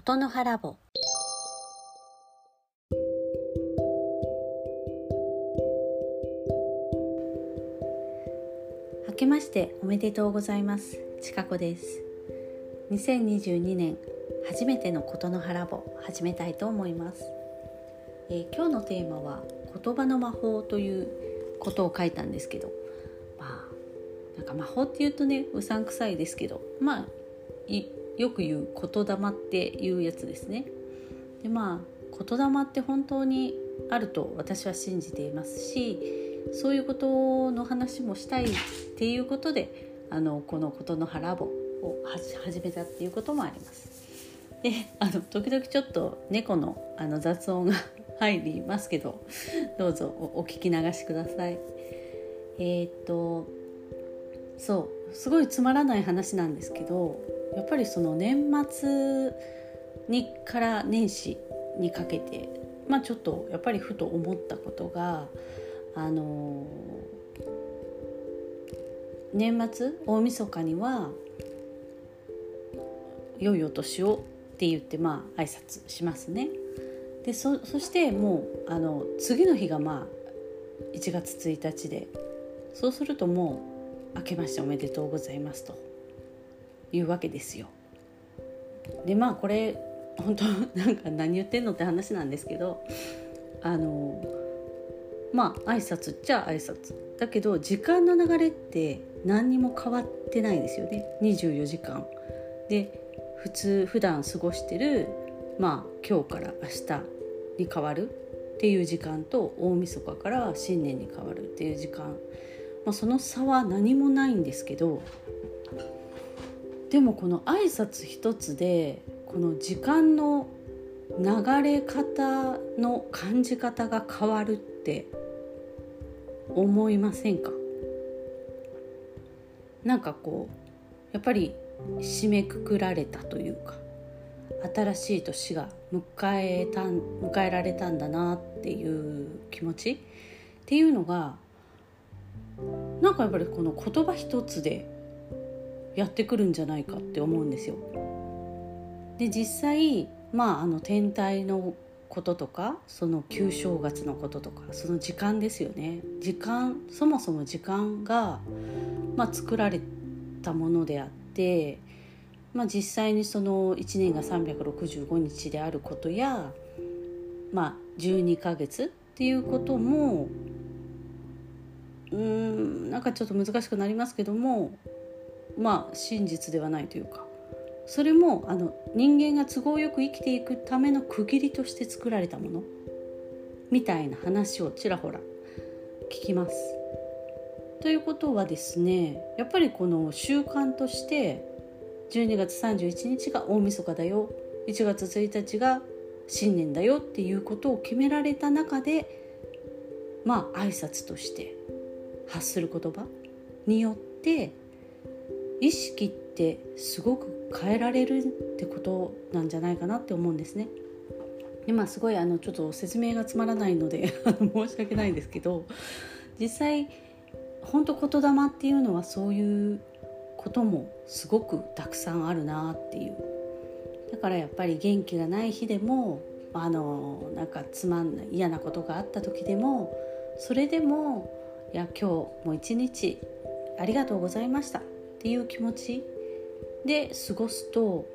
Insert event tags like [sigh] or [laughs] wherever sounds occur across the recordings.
ことの葉ラボ明けましておめでとうございます。ちかこです。2022年初めてのことの葉ラボ始めたいと思います、えー、今日のテーマは言葉の魔法ということを書いたんですけど。まあなんか魔法っていうとねうさんくさいですけど。まあよく言う言霊っていうやつですねでまあ言霊って本当にあると私は信じていますしそういうことの話もしたいっていうことであのこの「ことの葉ラボ」を始めたっていうこともあります。であの時々ちょっと猫のあの雑音が入りますけどどうぞお聞き流しください。えー、っとそうすごいつまらない話なんですけどやっぱりその年末にから年始にかけてまあちょっとやっぱりふと思ったことがあの年末大晦日には「良いお年を」って言ってまあ挨拶しますね。でそそしてもうあの次の日がまあ1月1日でそうするともう「明けましておめでとうございます」というわけですよ。でまあこれ本当なんか何言ってんのって話なんですけどあのまあ挨拶っちゃ挨拶だけど時間の流れって何にも変わってないですよね24時間。で普通普段過ごしてるまあ今日から明日に変わるっていう時間と大晦日から新年に変わるっていう時間、まあ、その差は何もないんですけどでもこの挨拶一つでこの時間の流れ方の感じ方が変わるって思いませんか？なんかこうやっぱり締めくくられたというか新しい年が迎えた迎えられたんだなっていう気持ちっていうのがなんかやっぱりこの言葉一つでやってくるんじゃないかって思うんですよ。で実際まああの天体のこととかその旧正月のこととかその時間ですよね時間そもそも時間が、まあ、作られたものであって、まあ、実際にその1年が365日であることや、まあ、12ヶ月っていうこともうんなんかちょっと難しくなりますけどもまあ真実ではないというか。それもあの人間が都合よく生きていくための区切りとして作られたもの。みたいな話をちらほら聞きます。ということはですねやっぱりこの習慣として12月31日が大晦日だよ。1月1日が新年だよ。っていうことを決められた中でまあ挨拶として発する言葉によって意識ってすごく変えられるってことなんじゃないかなって思うんですね。今すごいあのちょっと説明がつまらないので [laughs] 申し訳ないんですけど実際本当言霊っていうのはそういうこともすごくたくさんあるなっていうだからやっぱり元気がない日でもあのなんかつまんない嫌なことがあった時でもそれでもいや今日も一日ありがとうございましたっていう気持ちで過ごすと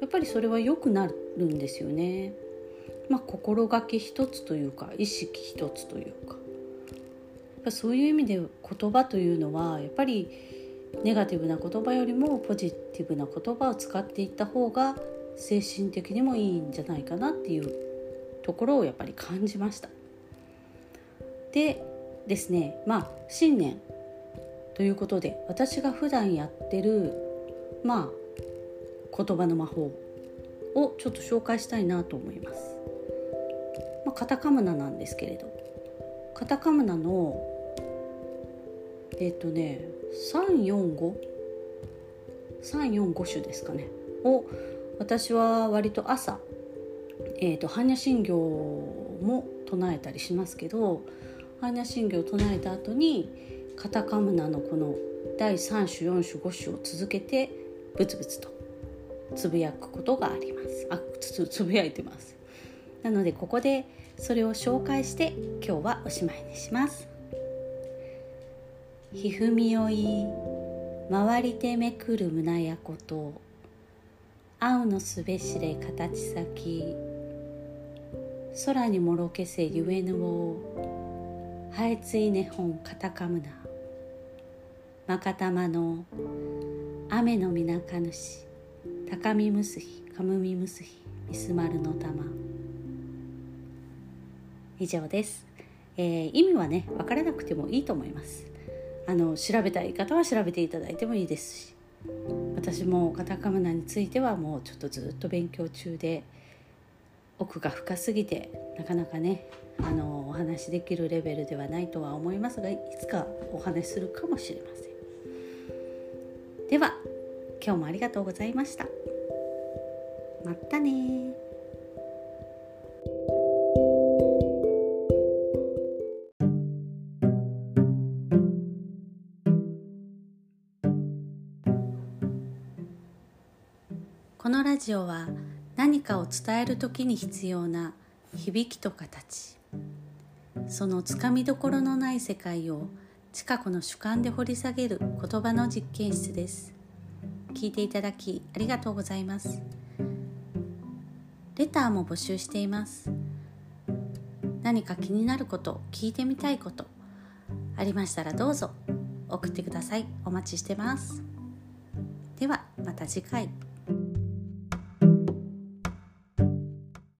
やっぱりそれは良くなるんですよね。まあ、心がけ一つというか意識一つというかそういう意味で言葉というのはやっぱりネガティブな言葉よりもポジティブな言葉を使っていった方が精神的にもいいんじゃないかなっていうところをやっぱり感じました。でですねまあ新年ということで私が普段やってるまあ言葉の魔法をちょっと紹介したいなと思います。まあ、カタカムナなんですけれど。カタカムナのえっ、とね345345種ですかね。を私は割と朝、えーと、般若心経も唱えたりしますけど般若心経を唱えた後にカタカムナのこの第3種4種5種を続けてブツブツとつぶやくことがあります。あつ [laughs] つぶやいてます。なのでここでそれを紹介して今日はおしまいにします。ひふみよい回りてめくる胸やこと青のすべしれ形先空にもろけせゆえぬをはえついね本カタカムナまかたまの雨のみなかぬし高みむすひかむみむすひみすまるの玉以上です、えー、意味はね分からなくてもいいと思います。あの調べたい方は調べていただいてもいいですし私もカタカムナについてはもうちょっとずっと勉強中で奥が深すぎてなかなかねあのお話しできるレベルではないとは思いますがいつかお話しするかもしれません。では今日もありがとうございました。またねこのラジオは何かを伝える時に必要な響きと形。そのつかみどころのない世界を近くの主観で掘り下げる言葉の実験室です。聞いていただきありがとうございます。レターも募集しています。何か気になること聞いてみたいことありましたらどうぞ送ってください。お待ちしてます。ではまた次回。